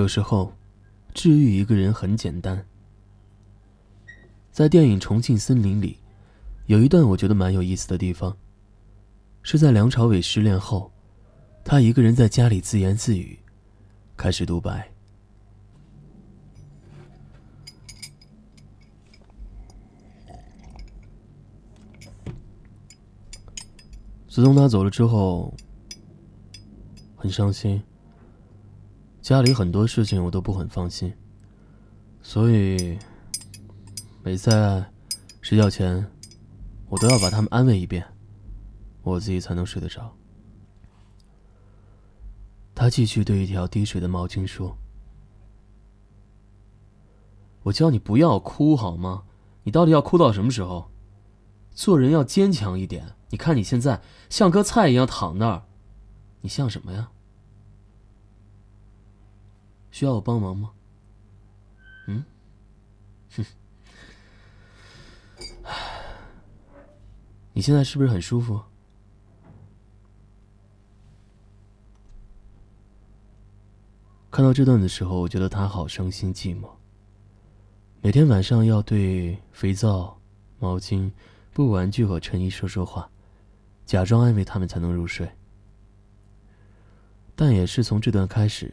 有时候，治愈一个人很简单。在电影《重庆森林》里，有一段我觉得蛮有意思的地方，是在梁朝伟失恋后，他一个人在家里自言自语，开始独白。自从他走了之后，很伤心。家里很多事情我都不很放心，所以每次在睡觉前，我都要把他们安慰一遍，我自己才能睡得着。他继续对一条滴水的毛巾说：“我叫你不要哭好吗？你到底要哭到什么时候？做人要坚强一点。你看你现在像棵菜一样躺那儿，你像什么呀？”需要我帮忙吗？嗯，哼，你现在是不是很舒服？看到这段的时候，我觉得他好伤心寂寞。每天晚上要对肥皂、毛巾、布玩具和衬衣说说话，假装安慰他们才能入睡。但也是从这段开始。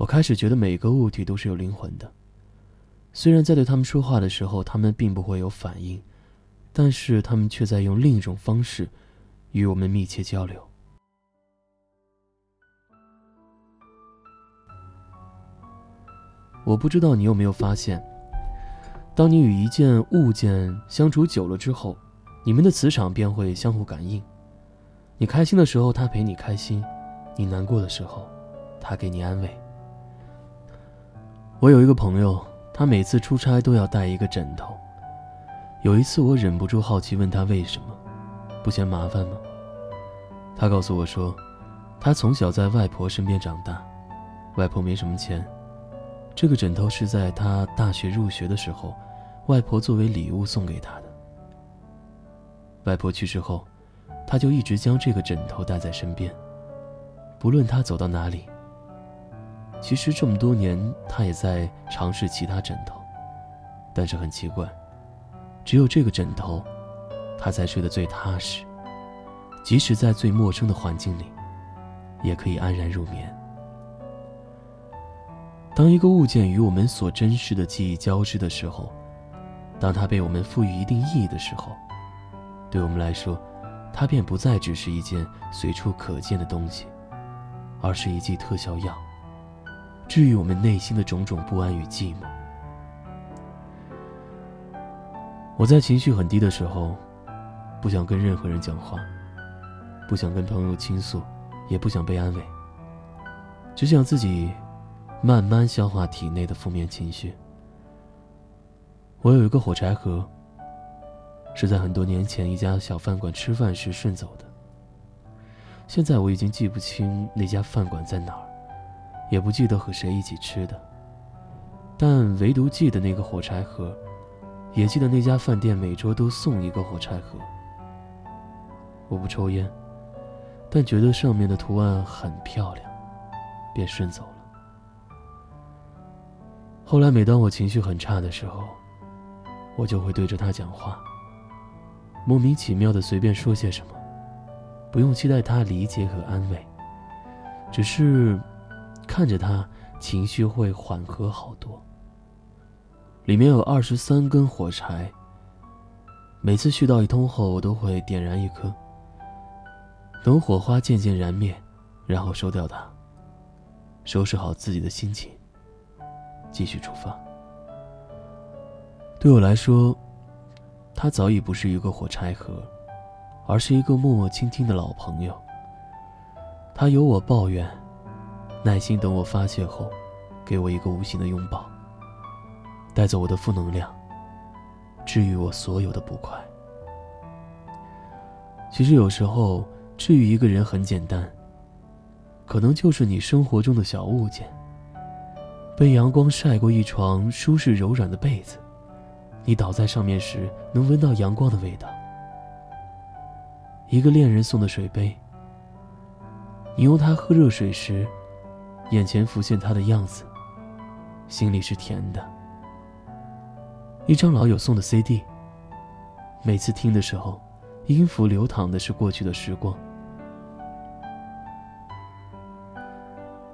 我开始觉得每个物体都是有灵魂的，虽然在对他们说话的时候，他们并不会有反应，但是他们却在用另一种方式与我们密切交流。我不知道你有没有发现，当你与一件物件相处久了之后，你们的磁场便会相互感应。你开心的时候，他陪你开心；你难过的时候，他给你安慰。我有一个朋友，他每次出差都要带一个枕头。有一次，我忍不住好奇问他为什么，不嫌麻烦吗？他告诉我说，他从小在外婆身边长大，外婆没什么钱，这个枕头是在他大学入学的时候，外婆作为礼物送给他的。外婆去世后，他就一直将这个枕头带在身边，不论他走到哪里。其实这么多年，他也在尝试其他枕头，但是很奇怪，只有这个枕头，他才睡得最踏实。即使在最陌生的环境里，也可以安然入眠。当一个物件与我们所珍视的记忆交织的时候，当它被我们赋予一定意义的时候，对我们来说，它便不再只是一件随处可见的东西，而是一剂特效药。治愈我们内心的种种不安与寂寞。我在情绪很低的时候，不想跟任何人讲话，不想跟朋友倾诉，也不想被安慰，只想自己慢慢消化体内的负面情绪。我有一个火柴盒，是在很多年前一家小饭馆吃饭时顺走的。现在我已经记不清那家饭馆在哪儿。也不记得和谁一起吃的，但唯独记得那个火柴盒，也记得那家饭店每桌都送一个火柴盒。我不抽烟，但觉得上面的图案很漂亮，便顺走了。后来每当我情绪很差的时候，我就会对着他讲话，莫名其妙的随便说些什么，不用期待他理解和安慰，只是。看着他，情绪会缓和好多。里面有二十三根火柴。每次絮叨一通后，我都会点燃一颗，等火花渐渐燃灭，然后收掉它，收拾好自己的心情，继续出发。对我来说，他早已不是一个火柴盒，而是一个默默倾听的老朋友。他有我抱怨。耐心等我发泄后，给我一个无形的拥抱，带走我的负能量，治愈我所有的不快。其实有时候治愈一个人很简单，可能就是你生活中的小物件。被阳光晒过一床舒适柔软的被子，你倒在上面时能闻到阳光的味道。一个恋人送的水杯，你用它喝热水时。眼前浮现他的样子，心里是甜的。一张老友送的 CD，每次听的时候，音符流淌的是过去的时光。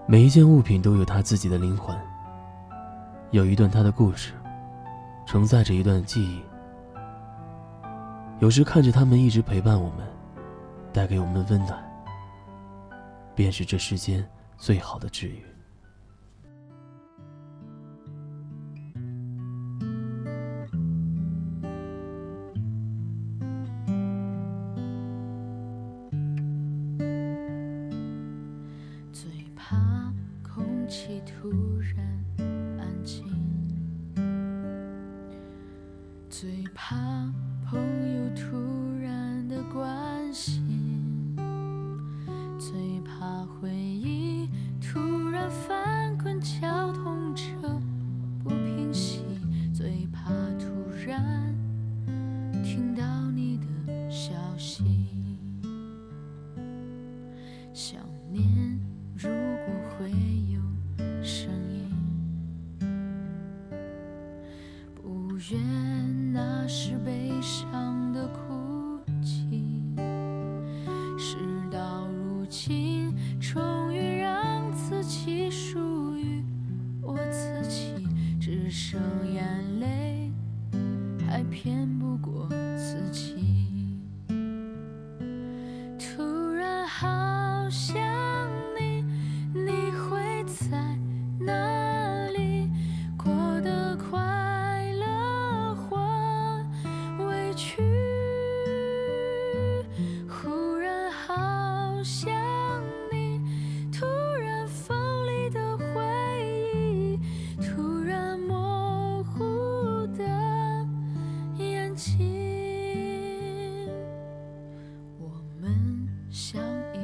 每一件物品都有它自己的灵魂，有一段它的故事，承载着一段记忆。有时看着他们一直陪伴我们，带给我们温暖，便是这世间最好的治愈。想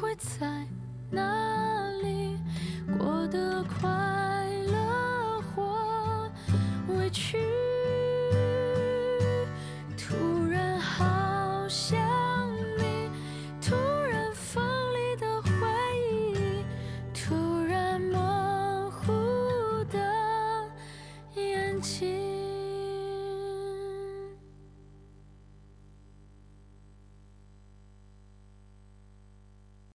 会在哪？